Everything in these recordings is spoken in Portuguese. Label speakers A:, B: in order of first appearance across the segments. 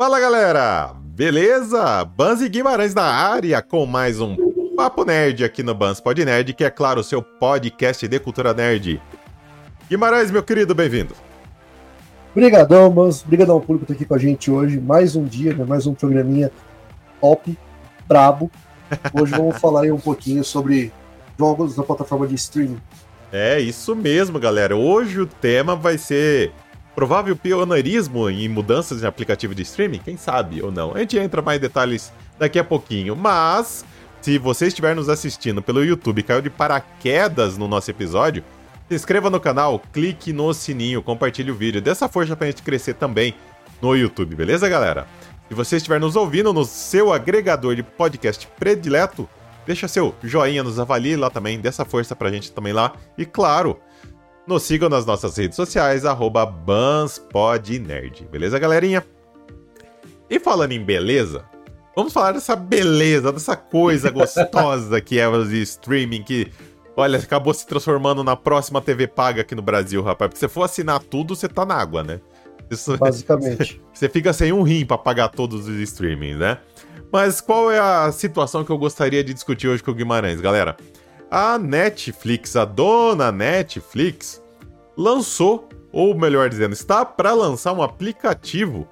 A: Fala galera, beleza? Banzi Guimarães na área com mais um Papo Nerd aqui no Bans Pod Nerd, que é claro o seu podcast de cultura nerd. Guimarães, meu querido, bem-vindo.
B: Obrigadão, mas obrigadão ao público que tá aqui com a gente hoje. Mais um dia, né? mais um programinha top, brabo. Hoje vamos falar aí um pouquinho sobre jogos da plataforma de streaming.
A: É isso mesmo, galera. Hoje o tema vai ser provável pioneirismo em mudanças em aplicativo de streaming? Quem sabe ou não? A gente entra mais detalhes daqui a pouquinho, mas se você estiver nos assistindo pelo YouTube e caiu de paraquedas no nosso episódio, se inscreva no canal, clique no sininho, compartilhe o vídeo, dessa força pra gente crescer também no YouTube, beleza, galera? Se você estiver nos ouvindo no seu agregador de podcast predileto, deixa seu joinha, nos avalie lá também, dessa força pra gente também lá. E claro, nos sigam nas nossas redes sociais, arroba BansPodNerd. Beleza, galerinha? E falando em beleza, vamos falar dessa beleza, dessa coisa gostosa que é o streaming, que, olha, acabou se transformando na próxima TV paga aqui no Brasil, rapaz. Porque se for assinar tudo, você tá na água, né?
B: Isso, Basicamente.
A: Você fica sem um rim pra pagar todos os streamings, né? Mas qual é a situação que eu gostaria de discutir hoje com o Guimarães, galera? A Netflix, a dona Netflix, lançou, ou melhor dizendo, está para lançar um aplicativo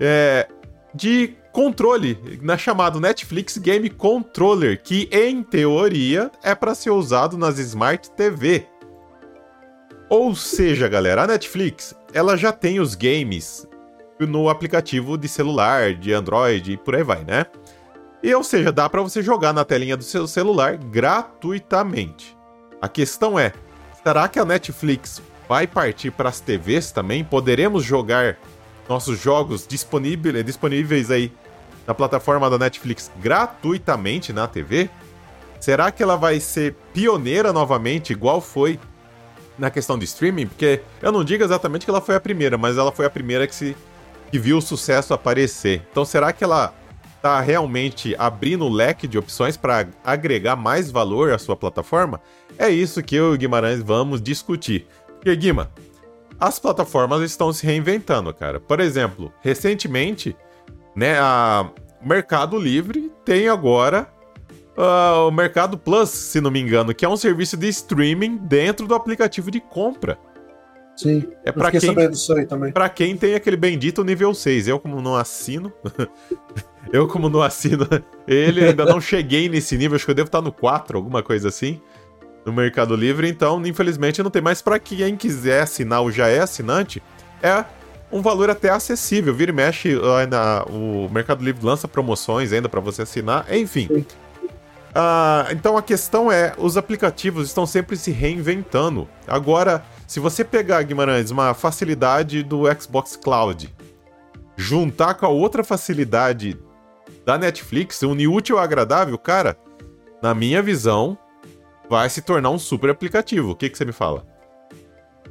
A: é, de controle, na chamado Netflix Game Controller, que em teoria é para ser usado nas Smart TV. Ou seja, galera, a Netflix, ela já tem os games no aplicativo de celular, de Android e por aí vai, né? E, ou seja, dá para você jogar na telinha do seu celular gratuitamente. A questão é, será que a Netflix vai partir para as TVs também? Poderemos jogar nossos jogos disponíveis, disponíveis aí na plataforma da Netflix gratuitamente na TV? Será que ela vai ser pioneira novamente, igual foi na questão de streaming? Porque eu não digo exatamente que ela foi a primeira, mas ela foi a primeira que, se, que viu o sucesso aparecer. Então será que ela está realmente abrindo o leque de opções para agregar mais valor à sua plataforma? É isso que eu e o Guimarães vamos discutir. Porque, Guima, as plataformas estão se reinventando, cara. Por exemplo, recentemente, né, a Mercado Livre tem agora uh, o Mercado Plus, se não me engano, que é um serviço de streaming dentro do aplicativo de compra.
B: Sim.
A: É para quem, Para quem tem aquele bendito nível 6. Eu como não assino, Eu, como não assino ele, ainda não cheguei nesse nível, acho que eu devo estar no 4, alguma coisa assim, no Mercado Livre, então, infelizmente, não tem mais para quem quiser assinar ou já é assinante, é um valor até acessível. Vira e mexe, ainda, o Mercado Livre lança promoções ainda para você assinar, enfim. Uh, então a questão é, os aplicativos estão sempre se reinventando. Agora, se você pegar, Guimarães, uma facilidade do Xbox Cloud, juntar com a outra facilidade da Netflix, unir útil agradável, cara, na minha visão, vai se tornar um super aplicativo. O que, que você me fala?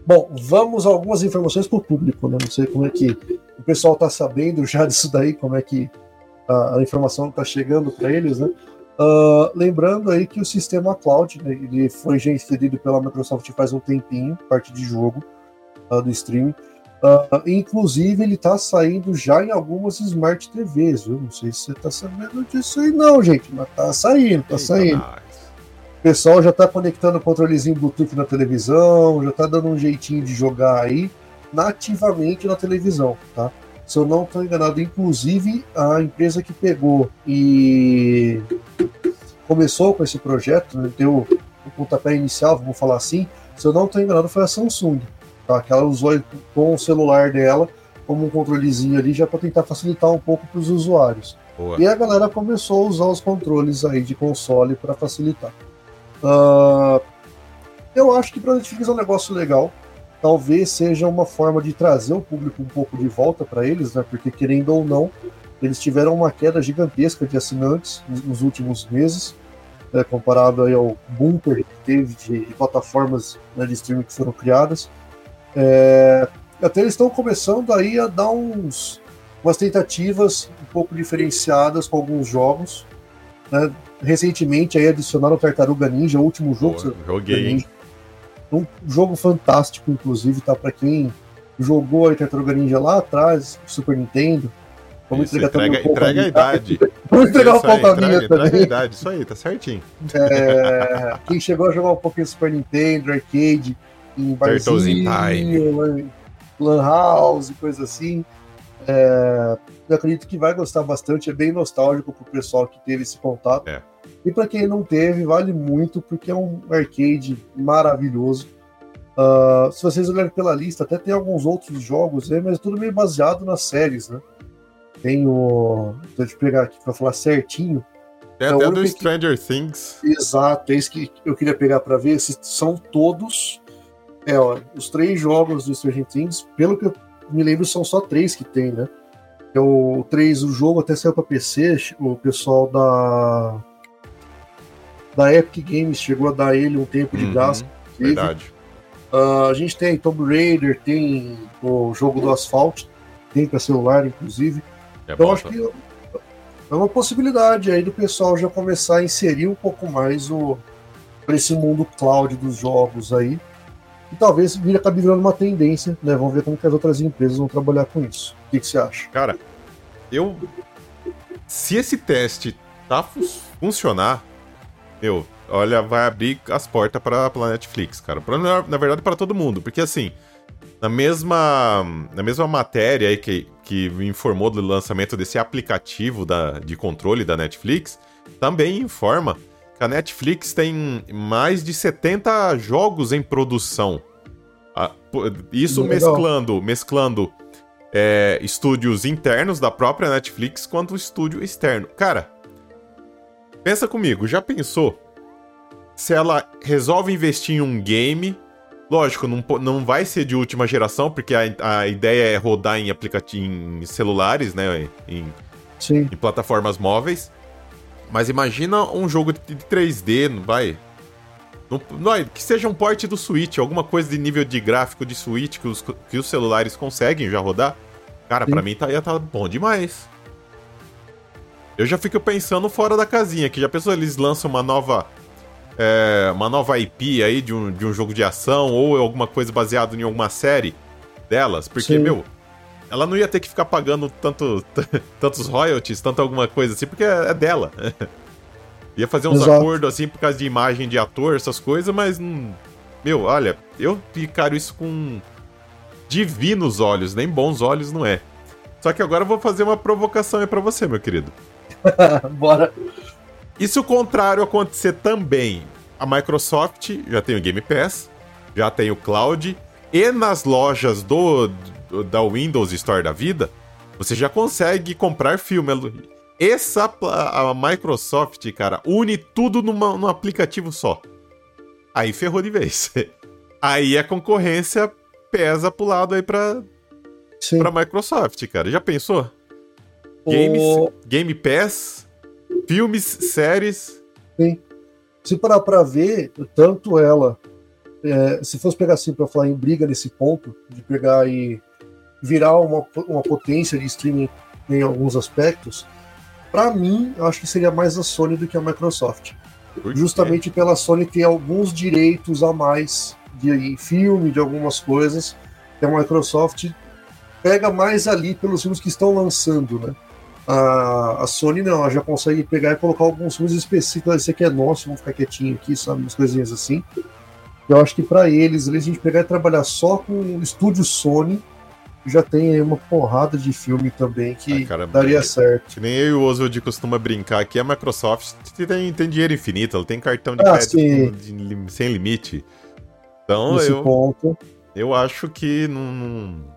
B: Bom, vamos a algumas informações para o público, né? Não sei como é que o pessoal está sabendo já disso daí, como é que a informação está chegando para eles, né? Uh, lembrando aí que o sistema cloud, né, ele foi já inserido pela Microsoft faz um tempinho, parte de jogo uh, do streaming. Uh, inclusive, ele está saindo já em algumas Smart TVs, viu? Não sei se você está sabendo disso aí, não, gente, mas tá saindo, tá saindo. O pessoal já está conectando o controlezinho Bluetooth na televisão, já está dando um jeitinho de jogar aí nativamente na televisão, tá? Se eu não estou enganado, inclusive a empresa que pegou e começou com esse projeto, né, deu o pontapé inicial, vamos falar assim, se eu não estou enganado, foi a Samsung. Tá? Que ela usou com o celular dela como um controlezinho ali já para tentar facilitar um pouco para os usuários. Boa. E a galera começou a usar os controles aí de console para facilitar. Uh, eu acho que para a Netflix é um negócio legal. Talvez seja uma forma de trazer o público um pouco de volta para eles, né? Porque querendo ou não, eles tiveram uma queda gigantesca de assinantes nos últimos meses, né? comparado aí ao bumper que teve de, plataformas né, de streaming que foram criadas. É, até eles estão começando aí a dar uns, umas tentativas um pouco diferenciadas com alguns jogos. Né? Recentemente aí adicionaram Tartaruga Ninja, o último jogo. Pô,
A: joguei. Ninja.
B: Um jogo fantástico, inclusive, tá para quem jogou a Tartaruga Ninja lá atrás, Super Nintendo. Vamos
A: Isso,
B: entregar
A: entrega,
B: um
A: entrega a idade.
B: Vamos entregar
A: aí,
B: pauta
A: entrega,
B: minha
A: entrega a
B: também.
A: idade, isso aí, tá certinho.
B: É, quem chegou a jogar um pouquinho Super Nintendo, arcade, em barzinho, lan- lan house, coisa assim. É, eu acredito que vai gostar bastante, é bem nostálgico pro pessoal que teve esse contato.
A: É.
B: E para quem não teve, vale muito, porque é um arcade maravilhoso. Ah, se vocês olharem pela lista, até tem alguns outros jogos, né, mas é tudo meio baseado nas séries, né? Tem o. Deixa eu pegar aqui para falar certinho.
A: Tem
B: É o
A: até do
B: que-
A: Stranger Things.
B: Exato, é isso que eu queria pegar para ver. Se são todos. É, ó, os três jogos do Stranger Things, pelo que eu me lembro, são só três que tem, né? É o 3, o jogo até saiu para PC, o pessoal da. Da Epic Games chegou a dar ele um tempo de
A: Uhum,
B: graça.
A: Verdade.
B: Ah, a gente tem Tomb Raider, tem o jogo do Asphalt, tem para celular, inclusive.
A: É
B: Então acho
A: tá?
B: que é uma possibilidade aí do pessoal já começar a inserir um pouco mais o para esse mundo cloud dos jogos aí. E talvez vira acabe virando uma tendência, né? Vamos ver como que as outras empresas vão trabalhar com isso. O que, que você acha?
A: Cara, eu. Se esse teste tá fu- funcionar, meu, olha, vai abrir as portas pra, pra Netflix, cara. Pra, na, verdade, para todo mundo. Porque assim, na mesma, na mesma matéria aí que, que me informou do lançamento desse aplicativo da, de controle da Netflix, também informa que a Netflix tem mais de 70 jogos em produção. Isso
B: Legal.
A: mesclando, mesclando é, estúdios internos da própria Netflix quanto estúdio externo. Cara, pensa comigo, já pensou se ela resolve investir em um game? Lógico, não, não vai ser de última geração, porque a, a ideia é rodar em aplicativo em celulares, né? Em,
B: Sim,
A: em plataformas móveis. Mas imagina um jogo de de 3D, não vai. Não, não, que seja um porte do Switch, alguma coisa de nível de gráfico de Switch que os, que os celulares conseguem já rodar. Cara, pra mim tá, ia tá bom demais. Eu já fico pensando fora da casinha, que já pensou eles lançam uma nova. é, uma nova IP aí de um, de um jogo de ação ou alguma coisa baseada em alguma série delas. Porque,
B: Sim.
A: meu, ela não ia ter que ficar pagando tanto, tantos royalties, tanto alguma coisa assim, porque é, é dela. ia fazer uns
B: Exato.
A: acordos assim por causa de imagem de ator, essas coisas, mas. hum, meu, olha, eu encaro isso com divinos olhos, nem bons olhos não é. Só que agora eu vou fazer uma provocação aí pra você, meu querido.
B: bora.
A: E se o contrário acontecer também? A Microsoft já tem o Game Pass, já tem o Cloud, e nas lojas do, do- da Windows Store da vida, você já consegue comprar filme. Essa a Microsoft, cara, une tudo numa, num aplicativo só. Aí ferrou de vez. Aí a concorrência pesa pro lado aí pra,
B: Sim.
A: pra Microsoft, cara. Já pensou? Games,
B: O-
A: Game Pass, filmes, séries.
B: se parar pra ver, tanto ela, é, se fosse pegar assim pra falar em briga nesse ponto, de pegar e virar uma, uma potência de streaming em alguns aspectos, pra mim, eu acho que seria mais a Sony do que a Microsoft. Justamente pela Sony ter alguns direitos a mais de filme, de algumas coisas, que a Microsoft pega mais ali pelos filmes que estão lançando, né? A, a Sony não, ela já consegue pegar e colocar alguns filmes específicos, esse aqui é nosso, vamos ficar quietinho aqui, sabe? Umas coisinhas assim. Eu acho que para eles, eles a gente pegar e trabalhar só com o estúdio Sony, já tem aí uma porrada de filme também que
A: Ah, cara,
B: daria
A: é-
B: certo.
A: Que nem eu e o Oswald costuma brincar aqui, a Microsoft tem, tem dinheiro infinito, ela tem cartão de
B: Ah,
A: crédito sem limite. Então
B: Nesse
A: eu,
B: ponto.
A: eu acho que não.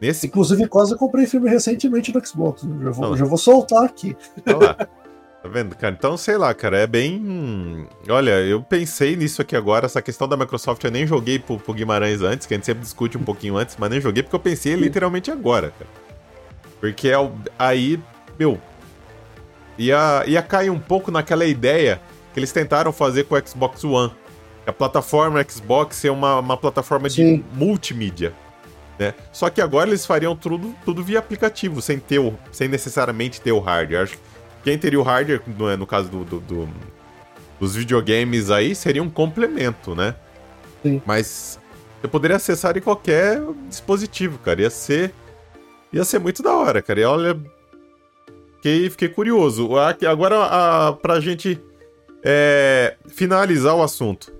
A: Nesse.
B: Inclusive, quase eu comprei filme recentemente no Xbox. né? Já vou, já vou soltar aqui.
A: Olha lá. Tá vendo, cara? Então, sei lá, cara, é bem. Olha, eu pensei nisso aqui agora, essa questão da Microsoft eu nem joguei pro, pro Guimarães antes, que a gente sempre discute um pouquinho antes, mas nem joguei porque eu pensei literalmente agora, cara. Porque é o- aí, meu, ia, ia cair um pouco naquela ideia que eles tentaram fazer com o Xbox One. A plataforma Xbox é uma, uma plataforma de
B: Sim.
A: multimídia. Né? Só que agora eles fariam tudo, tudo via aplicativo, sem, ter o, sem necessariamente ter o hardware. Acho que quem teria o hardware, no, no caso do, do- do- dos videogames aí, seria um complemento, né?
B: Sim.
A: Mas eu poderia acessar em qualquer dispositivo, cara. Ia ser. Ia ser muito da hora, cara. E olha, fiquei, fiquei curioso. Agora, a, pra gente é, finalizar o assunto.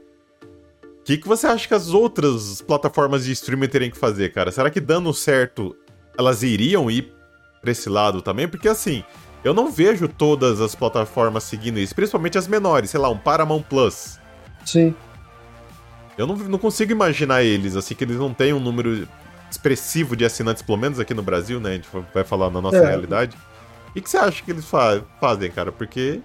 A: O que, que você acha que as outras plataformas de streaming teriam que fazer, cara? Será que dando certo, elas iriam ir pra esse lado também? Porque assim, eu não vejo todas as plataformas seguindo isso, principalmente as menores, sei lá, um Paramount Plus.
B: Sim.
A: Eu não, não consigo imaginar eles, assim, que eles não têm um número expressivo de assinantes, pelo menos aqui no Brasil, né? A gente vai falar na nossa é. realidade. O que você acha que eles fa fazem, cara? Porque.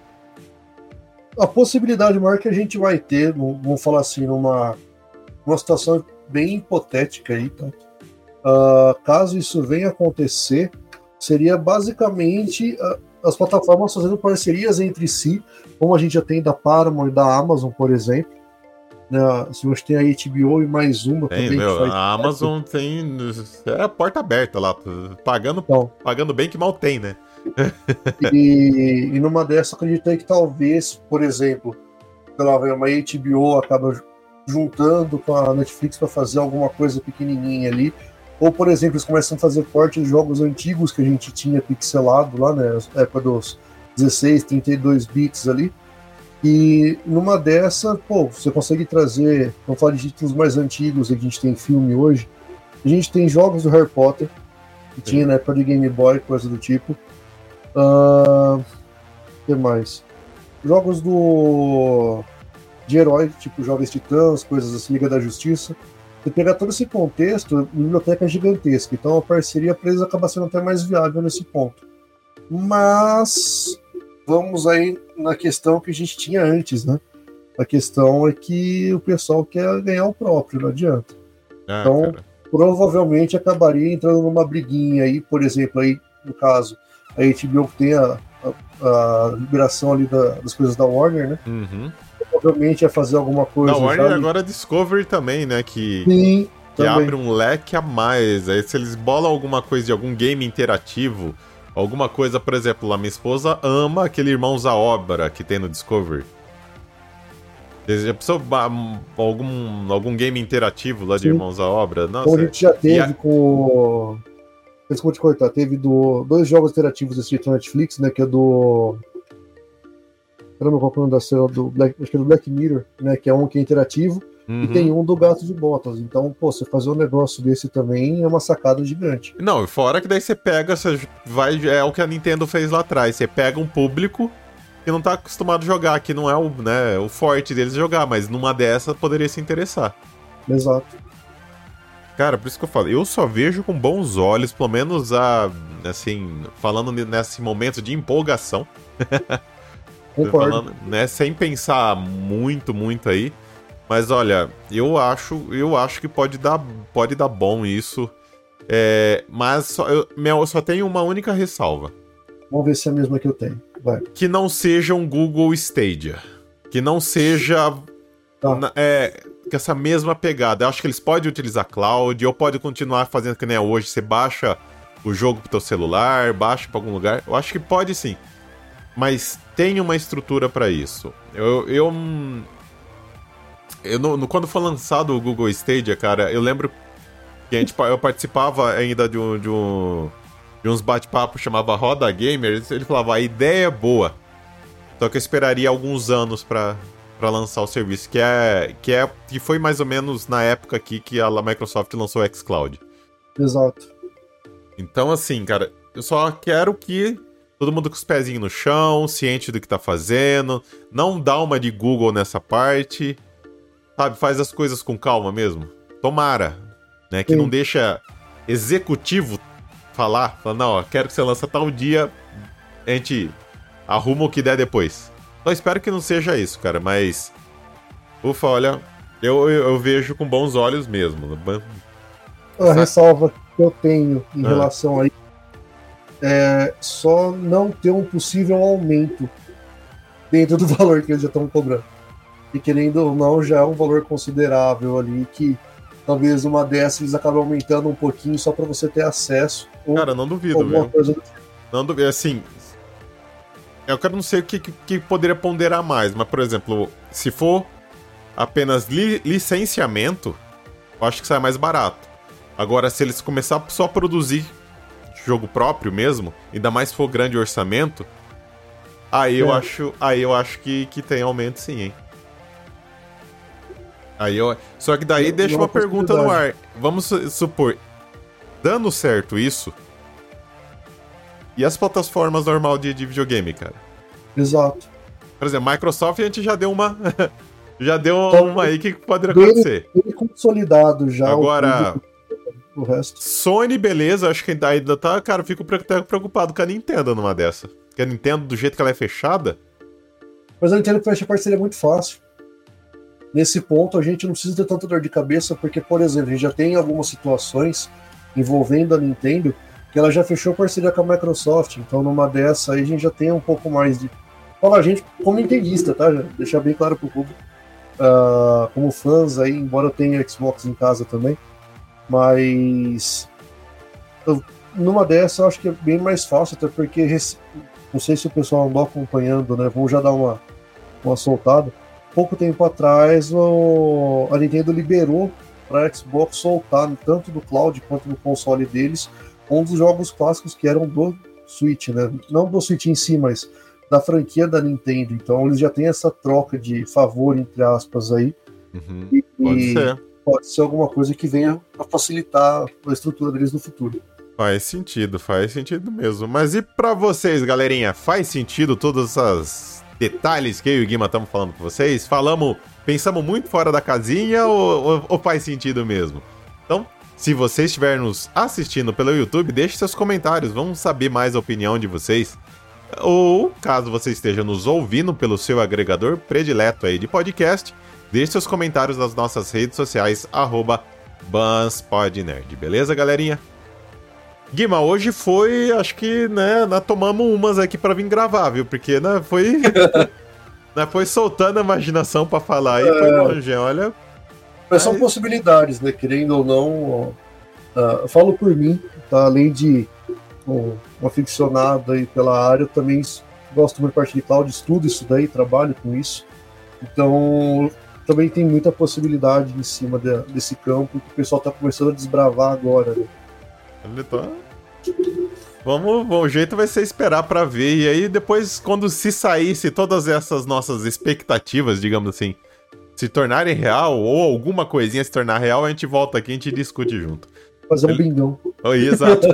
B: A possibilidade maior que a gente vai ter, vamos falar assim, numa, numa situação bem hipotética aí, tá? Uh, caso isso venha acontecer, seria basicamente uh, as plataformas fazendo parcerias entre si, como a gente já tem da Paramount e da Amazon, por exemplo. Né? Se você tem a HBO e mais uma
A: tem, também. Meu, a Amazon tem. É a porta aberta lá. Pagando, então, pagando bem que mal tem, né?
B: e, e numa dessas, acreditei que talvez, por exemplo, pela uma HBO acaba juntando com a Netflix para fazer alguma coisa pequenininha ali. Ou, por exemplo, eles começam a fazer corte de jogos antigos que a gente tinha pixelado lá, né? Na época dos 16, 32 bits ali. E numa dessa, pô, você consegue trazer, vamos falar de títulos mais antigos, a gente tem filme hoje. A gente tem jogos do Harry Potter, que Sim. tinha na época de Game Boy, coisa do tipo. Uh, que mais? Jogos do de herói, tipo Jovens Titãs, coisas assim, Liga da Justiça. Você pegar todo esse contexto, a biblioteca é gigantesca, então a parceria para eles acaba sendo até mais viável nesse ponto. Mas vamos aí na questão que a gente tinha antes, né? A questão é que o pessoal quer ganhar o próprio, não adianta. Ah, então, cara. provavelmente acabaria entrando numa briguinha aí, por exemplo, aí, no caso, a HBO tem a, a, a liberação ali da, das coisas da Warner, né?
A: Uhum.
B: Provavelmente ia fazer alguma coisa.
A: Da Warner agora Discovery também, né? Que, Sim, que também. abre um leque a mais. Aí se eles bolam alguma coisa de algum game interativo, alguma coisa, por exemplo, a minha esposa ama aquele Irmãos à Obra que tem no Discovery. Já pensou algum, algum game interativo lá de Sim. Irmãos à Obra?
B: Nossa, Como a gente já teve a... com Desculpa te cortar, teve do, dois jogos interativos desse no Netflix, né? Que é do. Caramba, qual é o nome da cena do Black, acho que é do Black Mirror, né? Que é um que é interativo. Uhum. E tem um do Gato de Botas. Então, pô, você fazer um negócio desse também é uma sacada gigante.
A: Não, fora que daí você pega, você vai. É o que a Nintendo fez lá atrás. Você pega um público que não tá acostumado a jogar, que não é o, né, o forte deles jogar, mas numa dessa poderia se interessar.
B: Exato.
A: Cara, por isso que eu falo, eu só vejo com bons olhos, pelo menos a. Assim, falando nesse momento de empolgação. falando, né, sem pensar muito, muito aí. Mas olha, eu acho, eu acho que pode dar, pode dar bom isso. É, mas só, eu, meu, eu só tenho uma única ressalva.
B: Vamos ver se é a mesma que eu tenho. Vai.
A: Que não seja um Google Stadia. Que não seja. Tá. É, com essa mesma pegada. Eu acho que eles podem utilizar cloud, ou pode continuar fazendo que nem é hoje, você baixa o jogo pro teu celular, baixa para algum lugar. Eu acho que pode sim. Mas tem uma estrutura para isso. Eu, eu, eu no, no, quando foi lançado o Google Stadia, cara, eu lembro que a gente, eu participava ainda de, um, de, um, de uns bate-papos chamava Roda Gamer. Ele falava: a ideia é boa, só que eu esperaria alguns anos para para lançar o serviço, que é que é que foi mais ou menos na época aqui que a Microsoft lançou o xCloud.
B: Exato.
A: Então assim, cara, eu só quero que todo mundo com os pezinhos no chão, ciente do que tá fazendo, não dá uma de Google nessa parte, sabe, faz as coisas com calma mesmo. Tomara, né, que Sim. não deixa executivo falar, falar, não, ó, quero que você lance tal dia, a gente arruma o que der depois. Só espero que não seja isso, cara, mas. Ufa, olha, eu, eu, eu vejo com bons olhos mesmo.
B: A ressalva que eu tenho em ah. relação a isso é só não ter um possível aumento dentro do valor que eles já estão cobrando. E querendo ou não, já é um valor considerável ali que talvez uma dessas eles acabem aumentando um pouquinho só para você ter acesso.
A: Cara, não duvido, viu? Tipo. Não duvido. Assim, eu quero não sei o que, que, que, poderia ponderar mais, mas, por exemplo, se for apenas li, licenciamento, eu acho que sai mais barato. Agora, se eles começar só a produzir jogo próprio mesmo, ainda mais se for grande orçamento, aí eu
B: É.
A: acho, aí eu acho que, que tem aumento sim, hein. Aí eu, só que daí
B: É
A: deixa
B: uma
A: pergunta no ar. Vamos su- supor, dando certo isso, e as plataformas normal de, de videogame, cara?
B: Exato.
A: Por exemplo, Microsoft a gente já deu uma. já deu
B: Então,
A: uma aí que pode
B: dele-
A: acontecer.
B: Ele consolidado já. o
A: Agora,
B: público, o resto.
A: Sony, beleza, acho que ainda tá. Cara, eu fico até preocupado com a Nintendo numa dessa. Porque a Nintendo, do jeito que ela é fechada,
B: Mas eu entendo que fecha parceria muito fácil. Nesse ponto, a gente não precisa ter tanta dor de cabeça, porque, por exemplo, a gente já tem algumas situações envolvendo a Nintendo que ela já fechou parceria com a Microsoft. Então, numa dessa aí, a gente já tem um pouco mais de. Fala a gente como nintendista, tá? Deixar bem claro pro público. Ah, como fãs aí, embora eu tenha Xbox em casa também. Mas. eu- numa dessa, eu acho que é bem mais fácil, até porque. Não sei se o pessoal andou acompanhando, né? Vou já dar uma, uma soltada. Pouco tempo atrás, o, a Nintendo liberou para Xbox soltar, tanto no cloud quanto no console deles, um dos jogos clássicos que eram do Switch, né? Não do Switch em si, mas da franquia da Nintendo. Então eles já têm essa troca de favor, entre aspas, aí.
A: uhum,
B: E,
A: pode
B: e
A: ser.
B: pode ser alguma coisa que venha a facilitar a estrutura deles no futuro.
A: Faz sentido, faz sentido mesmo. Mas e pra vocês, galerinha? Faz sentido todos esses detalhes que eu e o Guima estamos falando com vocês? Falamos, pensamos muito fora da casinha ou, ou- ou faz sentido mesmo? Então, se você estiver nos assistindo pelo YouTube, deixe seus comentários, vamos saber mais a opinião de vocês. Ou, caso você esteja nos ouvindo pelo seu agregador predileto aí de podcast, deixe seus comentários nas nossas redes sociais, arroba BansPodNerd, beleza, galerinha? Guima, hoje foi, acho que, né, nós tomamos umas aqui pra vir gravar, viu? Porque, né, foi... né, foi soltando a imaginação pra falar aí, foi longe, olha...
B: Mas são possibilidades, né? Querendo ou não, ó, eu falo por mim, tá? Além de um, um aficionado aí pela área, eu também gosto muito de parte de cloud, estudo isso daí, trabalho com isso. Então, também tem muita possibilidade em cima de- desse campo que o pessoal tá começando a desbravar agora, né?
A: Ele tá... Vamos, bom, o jeito vai ser esperar pra ver. E aí, depois, quando se saísse todas essas nossas expectativas, digamos assim, se tornarem real, ou alguma coisinha se tornar real, a gente volta aqui e a gente discute junto.
B: Fazer um bingão.
A: Oi, exato.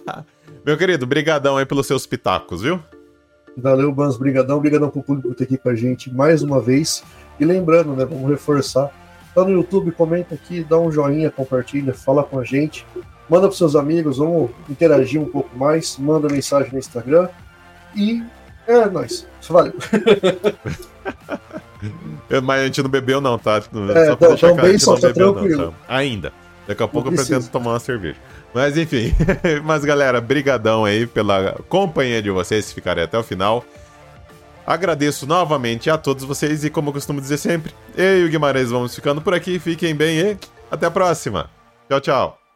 A: Meu querido, brigadão aí pelos seus pitacos, viu?
B: Valeu, Bans, brigadão, brigadão pro público ter aqui com a gente mais uma vez. E lembrando, né, vamos reforçar. Tá no YouTube, comenta aqui, dá um joinha, compartilha, fala com a gente. Manda pros seus amigos, vamos interagir um pouco mais. Manda mensagem no Instagram. E é nóis. Valeu.
A: Eu- Mas a gente não bebeu, não, tá?
B: É,
A: pra
B: não,
A: deixar claro, a gente
B: só
A: não
B: tá
A: bebeu,
B: tranquilo.
A: tá? Ainda. Daqui a pouco eu pretendo tomar uma cerveja. Mas enfim. Mas galera, brigadão aí pela companhia de vocês, se ficarem até o final. Agradeço novamente a todos vocês e como eu costumo dizer sempre, eu e o Guimarães vamos ficando por aqui. Fiquem bem e até a próxima. Tchau, tchau.